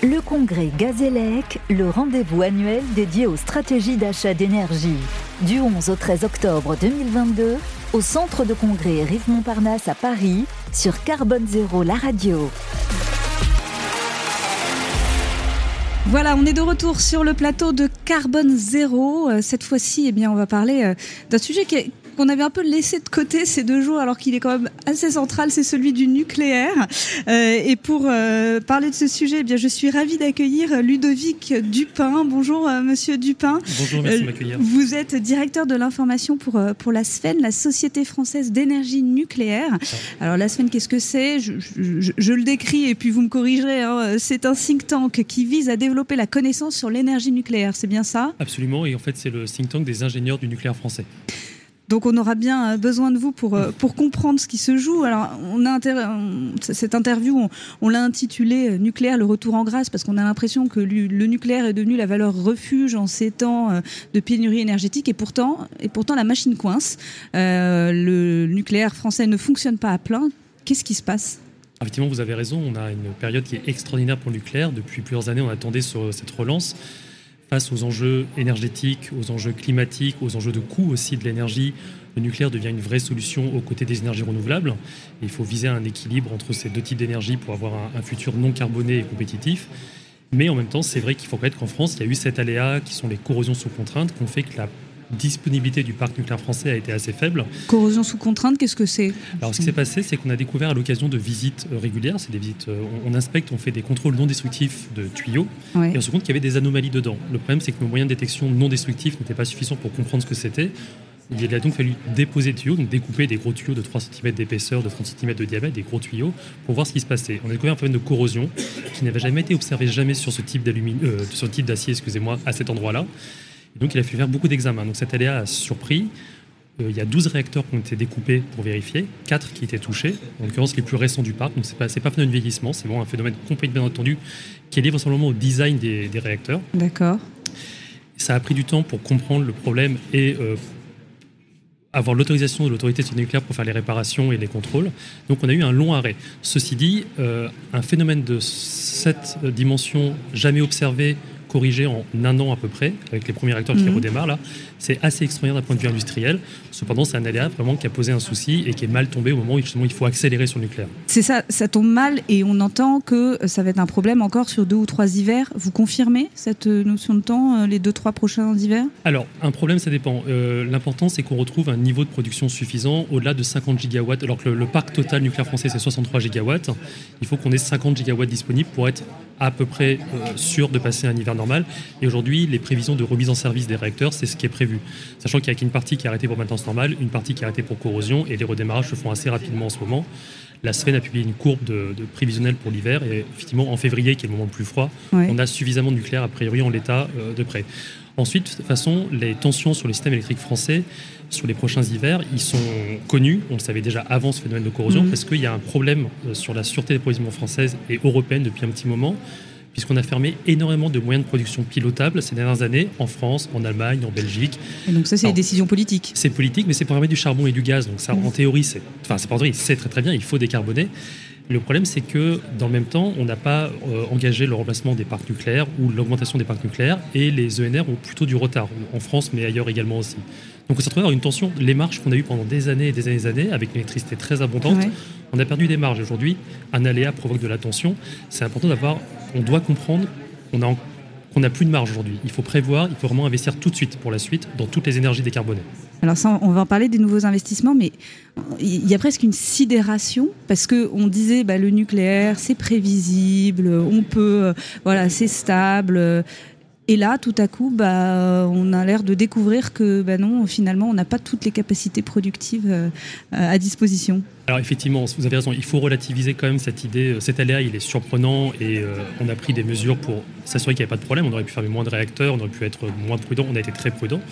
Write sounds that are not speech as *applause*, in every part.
Le congrès Gazélec, le rendez-vous annuel dédié aux stratégies d'achat d'énergie. Du 11 au 13 octobre 2022, au centre de congrès Rive-Montparnasse à Paris, sur Carbone Zéro, la radio. Voilà, on est de retour sur le plateau de Carbone Zéro. Euh, cette fois-ci, eh bien, on va parler euh, d'un sujet qui est, qu'on avait un peu laissé de côté ces deux jours, alors qu'il est quand même assez central, c'est celui du nucléaire. Euh, et pour euh, parler de ce sujet, eh bien, je suis ravie d'accueillir Ludovic Dupin. Bonjour, euh, monsieur Dupin. Bonjour, merci de m'accueillir. Vous êtes directeur de l'information pour, pour la SFEN, la Société française d'énergie nucléaire. Alors, la SFEN, qu'est-ce que c'est? Je, je, je, le décris et puis vous me corrigerez. Hein. C'est un think tank qui vise à développer la connaissance sur l'énergie nucléaire, c'est bien ça? Absolument, et en fait, c'est le think tank des ingénieurs du nucléaire français. Donc on aura bien euh, besoin de vous pour, euh, pour comprendre ce qui se joue. Alors on a cette interview, on, l'a intitulée euh, Nucléaire, le retour en grâce, parce qu'on a l'impression que le nucléaire est devenu la valeur refuge en ces temps de pénurie énergétique, et pourtant, la machine coince. Le nucléaire français ne fonctionne pas à plein. Qu'est-ce qui se passe? Effectivement, vous avez raison, on a une période qui est extraordinaire pour le nucléaire. Depuis plusieurs années, on attendait sur cette relance face aux enjeux énergétiques, aux enjeux climatiques, aux enjeux de coût aussi de l'énergie, le nucléaire devient une vraie solution aux côtés des énergies renouvelables. il faut viser un équilibre entre ces deux types d'énergie pour avoir un, un, futur non carboné et compétitif. Mais en même temps, c'est vrai qu'il faut reconnaître qu'en France, il y a eu cet aléa qui sont les corrosions sous contrainte, qui ont fait que la disponibilité du parc nucléaire français a été assez faible. Corrosion sous contrainte, qu'est-ce que c'est? Alors, ce qui s'est passé, c'est qu'on a découvert à l'occasion de visites euh, régulières, c'est des visites, euh, on, inspecte, on fait des contrôles non destructifs de tuyaux, ouais. et on se rend compte qu'il y avait des anomalies dedans. Le problème, c'est que nos moyens de détection non destructifs n'étaient pas suffisants pour comprendre ce que c'était. Il a donc fallu déposer des tuyaux, donc découper des gros tuyaux de 3 cm d'épaisseur, de 30 cm de diamètre, des gros tuyaux, pour voir ce qui se passait. On a découvert un problème de corrosion qui n'avait jamais été observé jamais sur ce type euh, sur ce type d'acier, excusez-moi, à cet endroit-là. Donc il a fallu faire beaucoup d'examens. Donc cet aléa a surpris. Euh, il y a 12 réacteurs qui ont été découpés pour vérifier, 4 qui étaient touchés, en l'occurrence les plus récents du parc. Donc ce n'est pas, pas un phénomène de vieillissement, c'est vraiment un phénomène complètement bien entendu qui est lié simplement au design des, des réacteurs. D'accord. Ça a pris du temps pour comprendre le problème et euh, avoir l'autorisation de l'autorité nucléaire pour faire les réparations et les contrôles. Donc on a eu un long arrêt. Ceci dit, euh, un phénomène de cette dimension jamais observé corrigé en un an à peu près, avec les premiers réacteurs mmh. qui redémarrent là. C'est assez extraordinaire d'un point de vue industriel. Cependant, c'est un aléa vraiment qui a posé un souci et qui est mal tombé au moment où justement il faut accélérer sur le nucléaire. C'est ça, ça tombe mal et on entend que ça va être un problème encore sur deux ou trois hivers. Vous confirmez cette notion de temps, les deux, trois prochains hivers? Alors, un problème, ça dépend. Euh, L'important, c'est qu'on retrouve un niveau de production suffisant au-delà de 50 gigawatts. Alors que le, le parc total nucléaire français, c'est 63 gigawatts. Il faut qu'on ait 50 gigawatts disponibles pour être à peu près euh, sûr de passer un hiver normal. Et aujourd'hui, les prévisions de remise en service des réacteurs, c'est ce qui est prévu. Sachant qu'il y a une partie qui est arrêtée pour maintenance normale, une partie qui est arrêtée pour corrosion, et les redémarrages se font assez rapidement en ce moment. La SFEN a publié une courbe de, de prévisionnelle pour l'hiver, et effectivement, en février, qui est le moment le plus froid, on a suffisamment de nucléaire, a priori, en l'état euh, de près. Ensuite, de toute façon, les tensions sur le système électrique français, sur les prochains hivers, ils sont connus. On le savait déjà avant ce phénomène de corrosion, mmh. parce qu'il y a un problème euh, sur la sûreté des provisions françaises et européenne depuis un petit moment puisqu'on a fermé énormément de moyens de production pilotables ces dernières années en France, en Allemagne, en Belgique. Et donc ça, c'est des décisions politiques. C'est politique, mais c'est pour du charbon et du gaz. Donc ça, mmh. en théorie, c'est, enfin, c'est pas en théorie, c'est très très bien. Il faut décarboner. Le problème, c'est que dans le même temps, on n'a pas euh, engagé le remplacement des parcs nucléaires ou l'augmentation des parcs nucléaires, et les ENR ont plutôt du retard en France, mais ailleurs également aussi. Donc on s'est retrouvé dans une tension. Les marges qu'on a eues pendant des années et des années et des années, avec une électricité très abondante, ouais. on a perdu des marges. Aujourd'hui, un aléa provoque de la tension. C'est important d'avoir. On doit comprendre qu'on n'a plus de marge aujourd'hui. Il faut prévoir, il faut vraiment investir tout de suite pour la suite dans toutes les énergies décarbonées. Alors ça, on va en parler des nouveaux investissements, mais il y a presque une sidération parce que on disait bah, le nucléaire c'est prévisible, on peut, voilà, c'est stable. Et là, tout à coup, bah, on a l'air de découvrir que bah non, finalement, on n'a pas toutes les capacités productives euh, à disposition. Alors effectivement, vous avez raison, il faut relativiser quand même cette idée. Cet aléa, il est surprenant et euh, on a pris des mesures pour s'assurer qu'il n'y avait pas de problème. On aurait pu fermer moins de réacteurs, on aurait pu être moins prudent, on a été très prudent.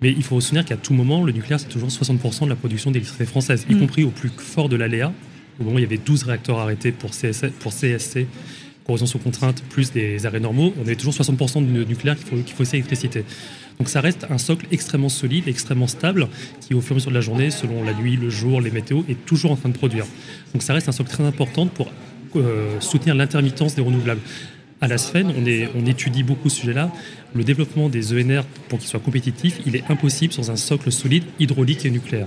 Mais il faut se souvenir qu'à tout moment, le nucléaire, c'est toujours 60% de la production d'électricité française, mmh. y compris au plus fort de l'aléa. Au moment où il y avait 12 réacteurs arrêtés pour, CSC, pour CSC, sous contrainte, plus des arrêts normaux, on avait toujours 60% du nucléaire qu'il faut, qu'il faut. Donc ça reste un socle extrêmement solide, extrêmement stable, qui au fur et à mesure de la journée, selon la nuit, le jour, les météos, est toujours en train de produire. Donc ça reste un socle très important pour euh, soutenir l'intermittence des renouvelables. à la SFEN, est, on étudie beaucoup ce sujet-là. Le développement des ENR, pour qu'ils soient compétitifs, il est impossible sans un socle solide hydraulique et nucléaire.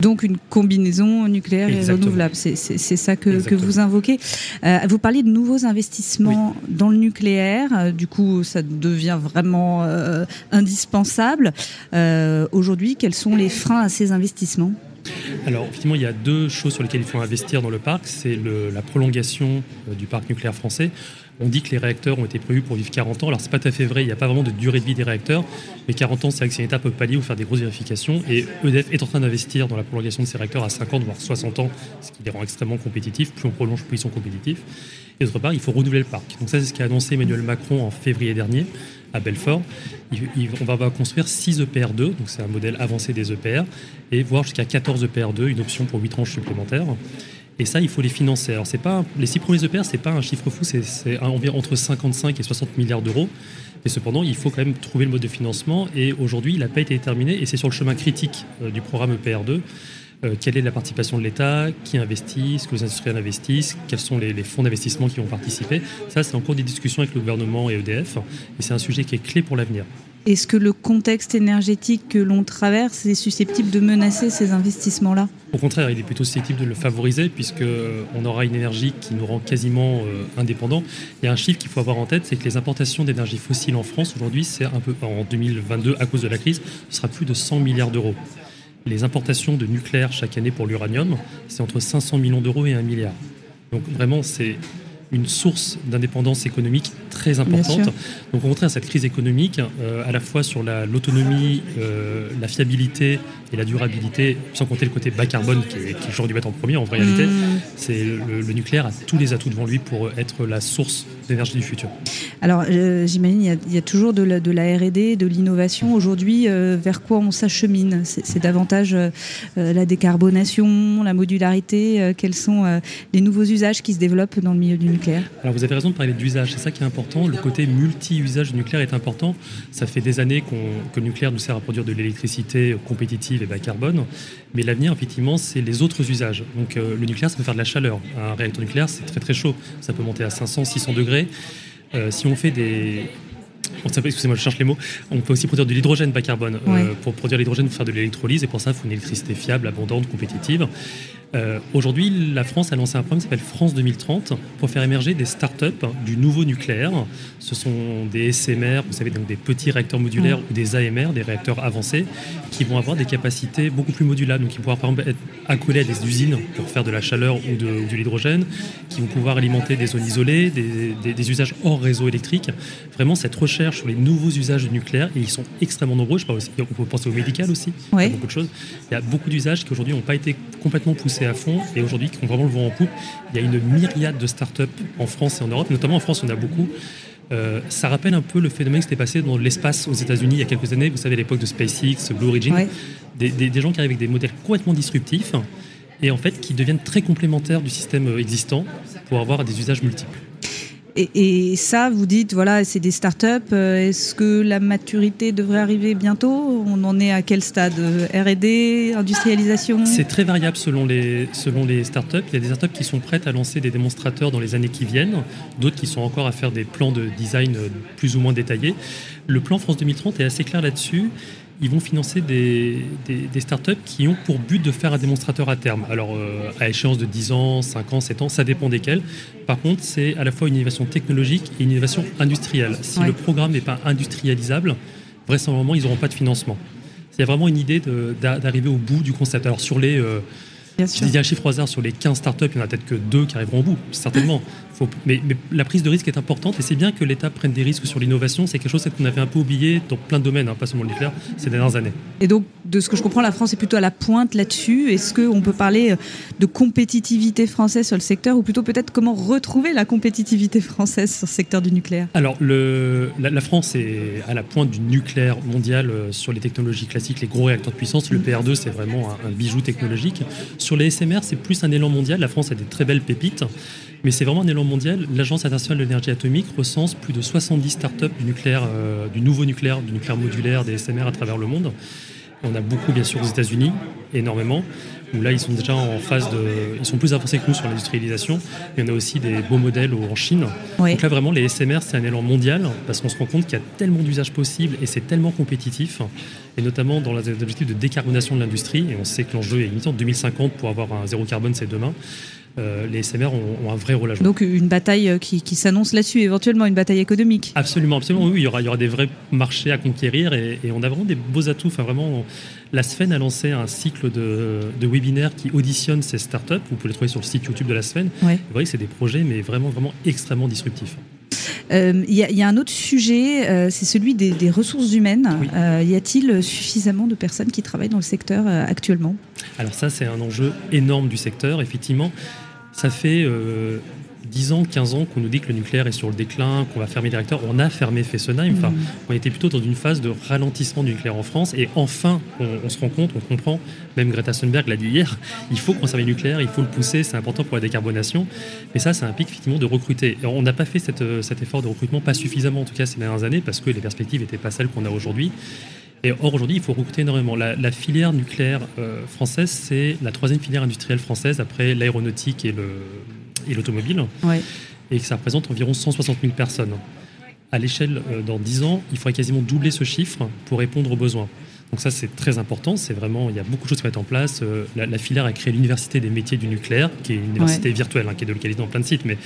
Donc une combinaison nucléaire et renouvelable, c'est ça que, que, vous invoquez. Euh, vous parliez de nouveaux investissements dans le nucléaire, euh, du coup ça devient vraiment euh, indispensable. Aujourd'hui, quels sont les freins à ces investissements? Alors, effectivement, il y a deux choses sur lesquelles il faut investir dans le parc. C'est la prolongation du parc nucléaire français. On dit que les réacteurs ont été prévus pour vivre 40 ans. Alors, c'est pas tout à fait vrai. Il n'y a pas vraiment de durée de vie des réacteurs. Mais 40 ans, c'est une étape palier ou faire des grosses vérifications. Et EDF est en train d'investir dans la prolongation de ces réacteurs à 50, voire 60 ans, ce qui les rend extrêmement compétitifs. Plus on prolonge, plus ils sont compétitifs. Et d'autre part, il faut renouveler le parc. Donc, ça, c'est ce qu'a annoncé Emmanuel Macron en février dernier à Belfort. on va construire 6 EPR2, donc c'est un modèle avancé des EPR, et voir jusqu'à 14 EPR2, une option pour 8 tranches supplémentaires. Et ça, il faut les financer. Alors, c'est pas, les six premiers EPR, c'est pas un chiffre fou, c'est environ entre 55 et 60 milliards d'euros. Mais cependant, il faut quand même trouver le mode de financement. Et aujourd'hui, il n'a pas été déterminé. Et c'est sur le chemin critique euh, du programme EPR2. Euh, quelle est la participation de l'État, qui investit, ce que les industriels investissent, quels sont les, les fonds d'investissement qui vont participer? Ça, c'est en cours des discussions avec le gouvernement et EDF. Et c'est un sujet qui est clé pour l'avenir. Est-ce que le contexte énergétique que l'on traverse est susceptible de menacer ces investissements-là? Au contraire, il est plutôt susceptible de le favoriser puisqu'on euh, aura une énergie qui nous rend quasiment euh, indépendants. Il y a un chiffre qu'il faut avoir en tête, c'est que les importations d'énergie fossile en France aujourd'hui, c'est un peu en 2022 à cause de la crise, ce sera plus de 100 milliards d'euros. Les importations de nucléaire chaque année pour l'uranium, c'est entre 500 millions d'euros et 1 milliard. Donc vraiment, c'est une source d'indépendance économique très importante. Donc au contraire, cette crise économique, euh, à la fois sur l'autonomie, euh, la, fiabilité et la durabilité, sans compter le côté bas carbone qui est, dû mettre en premier en réalité, mm. c'est le, nucléaire a tous les atouts devant lui pour être la source du futur. Alors euh, j'imagine il y, a toujours de la, R&D, de l'innovation. Aujourd'hui, vers quoi on s'achemine? C'est davantage la décarbonation, la modularité. quels sont les nouveaux usages qui se développent dans le milieu du nucléaire? Alors vous avez raison de parler d'usage, c'est ça qui est important. Le côté multi-usage du nucléaire est important. Ça fait des années que le nucléaire nous sert à produire de l'électricité compétitive et bas carbone. Mais l'avenir, effectivement, c'est les autres usages. Donc euh, le nucléaire, ça peut faire de la chaleur. Un réacteur nucléaire, c'est très très chaud. Ça peut monter à 500, 600 degrés. Euh, si on fait des, excusez-moi, je cherche les mots. On peut aussi produire de l'hydrogène bas carbone. Euh, pour produire l'hydrogène, il faut faire de l'électrolyse et pour ça, il faut une électricité fiable, abondante, compétitive. Euh, aujourd'hui, la France a lancé un programme qui s'appelle France 2030 pour faire émerger des start-up du nouveau nucléaire. Ce sont des SMR, vous savez, donc des petits réacteurs modulaires ou des AMR, des réacteurs avancés, qui vont avoir des capacités beaucoup plus modulables. Donc, qui vont pouvoir, par exemple, être accolés à des usines pour faire de la chaleur ou de, l'hydrogène, qui vont pouvoir alimenter des zones isolées, des, usages hors réseau électrique. Vraiment, cette recherche sur les nouveaux usages du nucléaire, et ils sont extrêmement nombreux. Je parle aussi, on peut penser au médical aussi. Il y a beaucoup de choses. Il y a beaucoup d'usages qui aujourd'hui n'ont pas été complètement poussés à fond et aujourd'hui qui ont vraiment le vent en poupe. Il y a une myriade de startups en France et en Europe, notamment en France, on a beaucoup. Euh, ça rappelle un peu le phénomène qui s'était passé dans l'espace aux États-Unis il y a quelques années. Vous savez, à l'époque de SpaceX, Blue Origin, des, des, gens qui arrivent avec des modèles complètement disruptifs et en fait qui deviennent très complémentaires du système existant pour avoir des usages multiples. Et, ça, vous dites, voilà, c'est des startups. Euh, est-ce que la maturité devrait arriver bientôt? On en est à quel stade? R&D, industrialisation? C'est très variable selon les, selon les startups. Il y a des startups qui sont prêtes à lancer des démonstrateurs dans les années qui viennent, d'autres qui sont encore à faire des plans de design plus ou moins détaillés. Le plan France 2030 est assez clair là-dessus ils vont financer des, des, startups qui ont pour but de faire un démonstrateur à terme. Alors, euh, à échéance de 10 ans, 5 ans, 7 ans, ça dépend desquels. Par contre, c'est à la fois une innovation technologique et une innovation industrielle. Si le programme n'est pas industrialisable, vraisemblablement, ils n'auront pas de financement. A vraiment une idée d'arriver au bout du concept. Alors, sur les. Euh, je dis un chiffre au hasard sur les 15 startups, il n'y en a peut-être que deux qui arriveront au bout, certainement. Mais, la prise de risque est importante et c'est bien que l'État prenne des risques sur l'innovation. C'est quelque chose qu'on avait un peu oublié dans plein de domaines, hein, pas seulement le nucléaire, ces dernières années. Et donc, de ce que je comprends, la France est plutôt à la pointe là-dessus. Est-ce qu'on peut parler euh, de compétitivité française sur le secteur ou plutôt peut-être comment retrouver la compétitivité française sur le secteur du nucléaire? Alors, le, la, France est à la pointe du nucléaire mondial euh, sur les technologies classiques, les gros réacteurs de puissance. Le mm. PR2, c'est vraiment un, un bijou technologique. Sur les SMR, c'est plus un élan mondial. La France a des très belles pépites. Mais c'est vraiment un élan mondial. L'Agence internationale de l'énergie atomique recense plus de 70 startups du euh, du nouveau nucléaire, du nucléaire modulaire, des SMR à travers le monde. On a beaucoup, bien sûr, aux États-Unis, énormément. où là, ils sont déjà en phase de. Ils sont plus avancés que nous sur l'industrialisation. Il y en a aussi des beaux modèles en Chine. Donc là, vraiment, les SMR, c'est un élan mondial parce qu'on se rend compte qu'il y a tellement d'usages possibles et c'est tellement compétitif, et notamment dans les objectifs de décarbonation de l'industrie. Et on sait que l'enjeu est limité en 2050 pour avoir un zéro carbone, c'est demain. Euh, les SMR ont, un vrai rôle à jouer. Donc une bataille euh, qui, s'annonce là-dessus, éventuellement une bataille économique. Absolument, absolument. Oui, il y aura, il y aura des vrais marchés à conquérir et, on a vraiment des beaux atouts. Enfin, vraiment, la Sven a lancé un cycle de, webinaires qui auditionne ces startups. Vous pouvez les trouver sur le site YouTube de la Sven. Vous voyez, c'est des projets, mais vraiment, vraiment extrêmement disruptifs. Euh, il y, a un autre sujet, c'est celui des, ressources humaines. y a-t-il suffisamment de personnes qui travaillent dans le secteur actuellement? Alors ça, c'est un enjeu énorme du secteur. Effectivement, ça fait 10 euh, ans, 15 ans qu'on nous dit que le nucléaire est sur le déclin, qu'on va fermer les réacteurs. On a fermé Fessenheim. Enfin, mm. on était plutôt dans une phase de ralentissement du nucléaire en France. Et enfin, on, se rend compte, on comprend, même Greta Thunberg l'a dit hier, il faut conserver le nucléaire, il faut le pousser, c'est important pour la décarbonation. Mais ça, ça implique effectivement de recruter. on n'a pas fait euh, cet effort de recrutement, pas suffisamment en tout cas ces dernières années, parce que les perspectives n'étaient pas celles qu'on a aujourd'hui. Et or, aujourd'hui, il faut recruter énormément. La, filière nucléaire euh, française, c'est la troisième filière industrielle française après l'aéronautique et l'automobile. Et que ça représente environ 160 000 personnes. À l'échelle, euh, dans 10 ans, il faudrait quasiment doubler ce chiffre pour répondre aux besoins. Donc ça, c'est très important. C'est vraiment, il y a beaucoup de choses qui être en place. Euh, la, filière a créé l'université des métiers du nucléaire, qui est une université virtuelle, hein, qui est localisée dans plein de sites, mais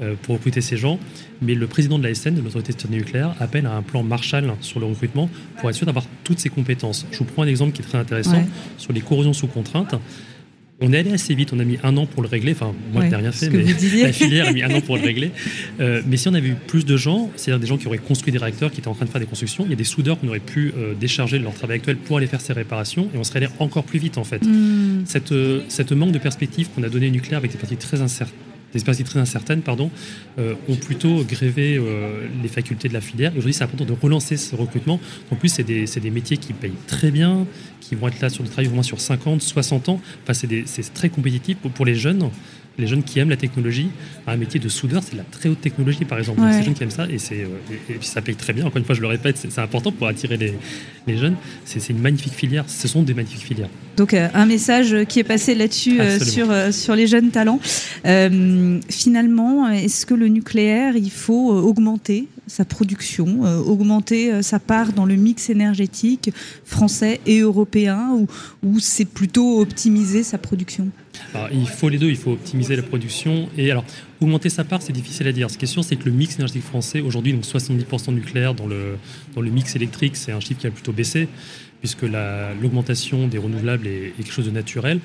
euh, pour recruter ces gens. Mais le président de l'ASN, de l'autorité de nucléaire, appelle à un plan Marshall sur le recrutement pour être sûr d'avoir toutes ces compétences. Je vous prends un exemple qui est très intéressant sur les corrosions sous contrainte. On est allé assez vite, on a mis un an pour le régler. Enfin, moi, je n'ai rien fait, mais la *laughs* filière a mis un an pour le régler. Euh, mais si on avait eu plus de gens, c'est-à-dire des gens qui auraient construit des réacteurs, qui étaient en train de faire des constructions, il y a des soudeurs qu'on aurait pu euh, décharger de leur travail actuel pour aller faire ces réparations et on serait allé encore plus vite, en fait. Cette, euh, cette manque de perspective qu'on a donné au nucléaire avec des parties très incertaines des perspectives très incertaines, pardon, ont plutôt grévé les facultés de la filière. Aujourd'hui, c'est important de relancer ce recrutement. En plus, c'est des, des, métiers qui payent très bien, qui vont être là sur le travail au moins sur 50, 60 ans. Enfin, c'est très compétitif pour les jeunes les jeunes qui aiment la technologie. Un métier de soudeur, c'est de la très haute technologie, par exemple. Ouais. Ces jeunes qui aiment ça, et, c'est, euh, et, puis ça paye très bien. Encore une fois, je le répète, c'est, important pour attirer les, les jeunes. C'est, une magnifique filière. Ce sont des magnifiques filières. Donc, euh, un message qui est passé là-dessus euh, sur, sur les jeunes talents. finalement, est-ce que le nucléaire, il faut augmenter sa production, augmenter sa part dans le mix énergétique français et européen, ou, ou c'est plutôt optimiser sa production? Il faut les deux, il faut optimiser la production. Et augmenter sa part, c'est difficile à dire. Ce qui est sûr, c'est que le mix énergétique français, aujourd'hui, donc 70% nucléaire dans le, dans le mix électrique, c'est un chiffre qui a plutôt baissé, puisque l'augmentation des renouvelables est, quelque chose de naturel.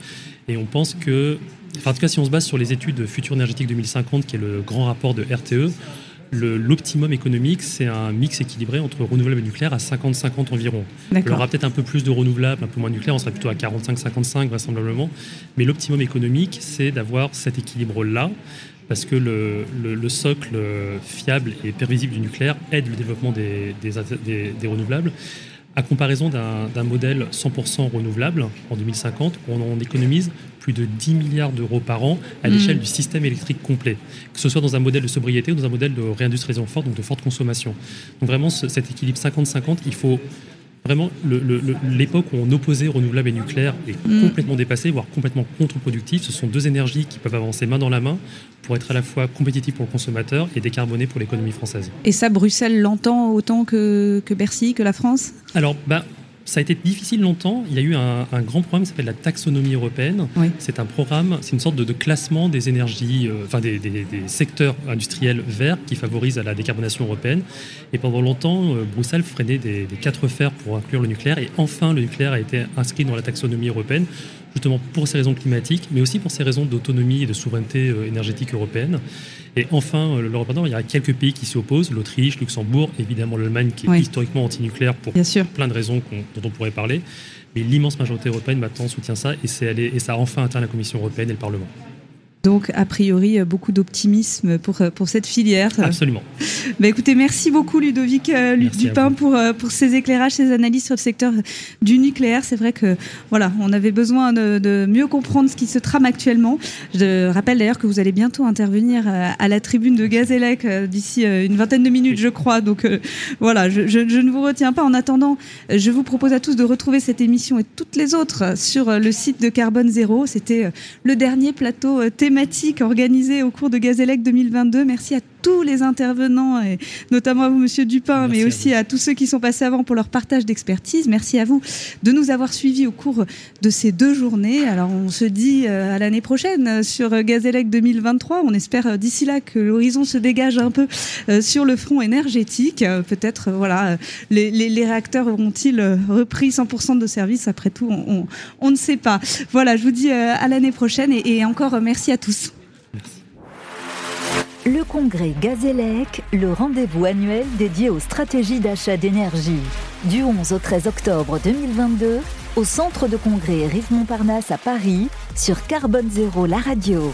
Et on pense que, enfin, en tout cas, si on se base sur les études de Futur énergétique 2050, qui est le grand rapport de RTE, l'optimum économique, c'est un mix équilibré entre renouvelable et nucléaire à 50-50 environ. Il y aura peut-être un peu plus de renouvelable, un peu moins de nucléaire, on sera plutôt à 45-55 vraisemblablement. Mais l'optimum économique, c'est d'avoir cet équilibre-là, parce que le, socle fiable et prévisible du nucléaire aide le développement des, des renouvelables à comparaison d'un modèle 100% renouvelable en 2050, on en économise plus de 10 milliards d'euros par an à l'échelle mm. du système électrique complet, que ce soit dans un modèle de sobriété ou dans un modèle de réindustrialisation forte, donc de forte consommation. Donc vraiment, cet équilibre 50-50, il faut vraiment l'époque où on opposait renouvelable et nucléaire est mm. complètement dépassée, voire complètement contre-productive. Ce sont deux énergies qui peuvent avancer main dans la main pour être à la fois compétitif pour le consommateur et décarboné pour l'économie française. Et ça, Bruxelles l'entend autant que, que Bercy, que la France? Alors, bah, ça a été difficile longtemps. Il y a eu un, grand programme qui s'appelle la taxonomie européenne. C'est un programme, c'est une sorte de, classement des énergies, euh, enfin des, secteurs industriels verts qui favorisent la décarbonation européenne. Et pendant longtemps, euh, Bruxelles freinait des, quatre fers pour inclure le nucléaire. Et enfin, le nucléaire a été inscrit dans la taxonomie européenne, justement pour ces raisons climatiques, mais aussi pour ces raisons d'autonomie et de souveraineté euh, énergétique européenne. Et enfin, euh, l'Europe il y a quelques pays qui s'y opposent, l'Autriche, Luxembourg, évidemment l'Allemagne qui est historiquement anti-nucléaire pour plein de raisons dont on pourrait parler. Mais l'immense majorité européenne maintenant soutient ça et, et ça a enfin atteint la Commission européenne et le Parlement. Donc, a priori, beaucoup d'optimisme pour, pour cette filière. Absolument. *laughs* Bah, écoutez, merci beaucoup Ludovic Dupin pour, pour ces éclairages, ces analyses sur le secteur du nucléaire. C'est vrai que voilà, on avait besoin de, de, mieux comprendre ce qui se trame actuellement. Je rappelle d'ailleurs que vous allez bientôt intervenir à la tribune de Gazélec d'ici une vingtaine de minutes, je crois. Donc voilà, je, je, je, ne vous retiens pas. En attendant, je vous propose à tous de retrouver cette émission et toutes les autres sur le site de Carbone Zéro. C'était le dernier plateau thématique organisé au cours de Gazélec 2022. Merci à tous les intervenants, et notamment à vous, Monsieur Dupin, mais aussi à, tous ceux qui sont passés avant pour leur partage d'expertise. Merci à vous de nous avoir suivis au cours de ces deux journées. Alors, on se dit euh, à l'année prochaine sur Gazélec 2023. On espère euh, d'ici là que l'horizon se dégage un peu euh, sur le front énergétique. Peut-être, voilà, les, les, les réacteurs auront-ils repris 100% de service? Après tout, on, on, on, ne sait pas. Voilà, je vous dis à l'année prochaine et, et encore merci à tous. Le congrès Gazélec, le rendez-vous annuel dédié aux stratégies d'achat d'énergie. Du 11 au 13 octobre 2022, au centre de congrès Rive Montparnasse à Paris, sur Carbone Zéro, la radio.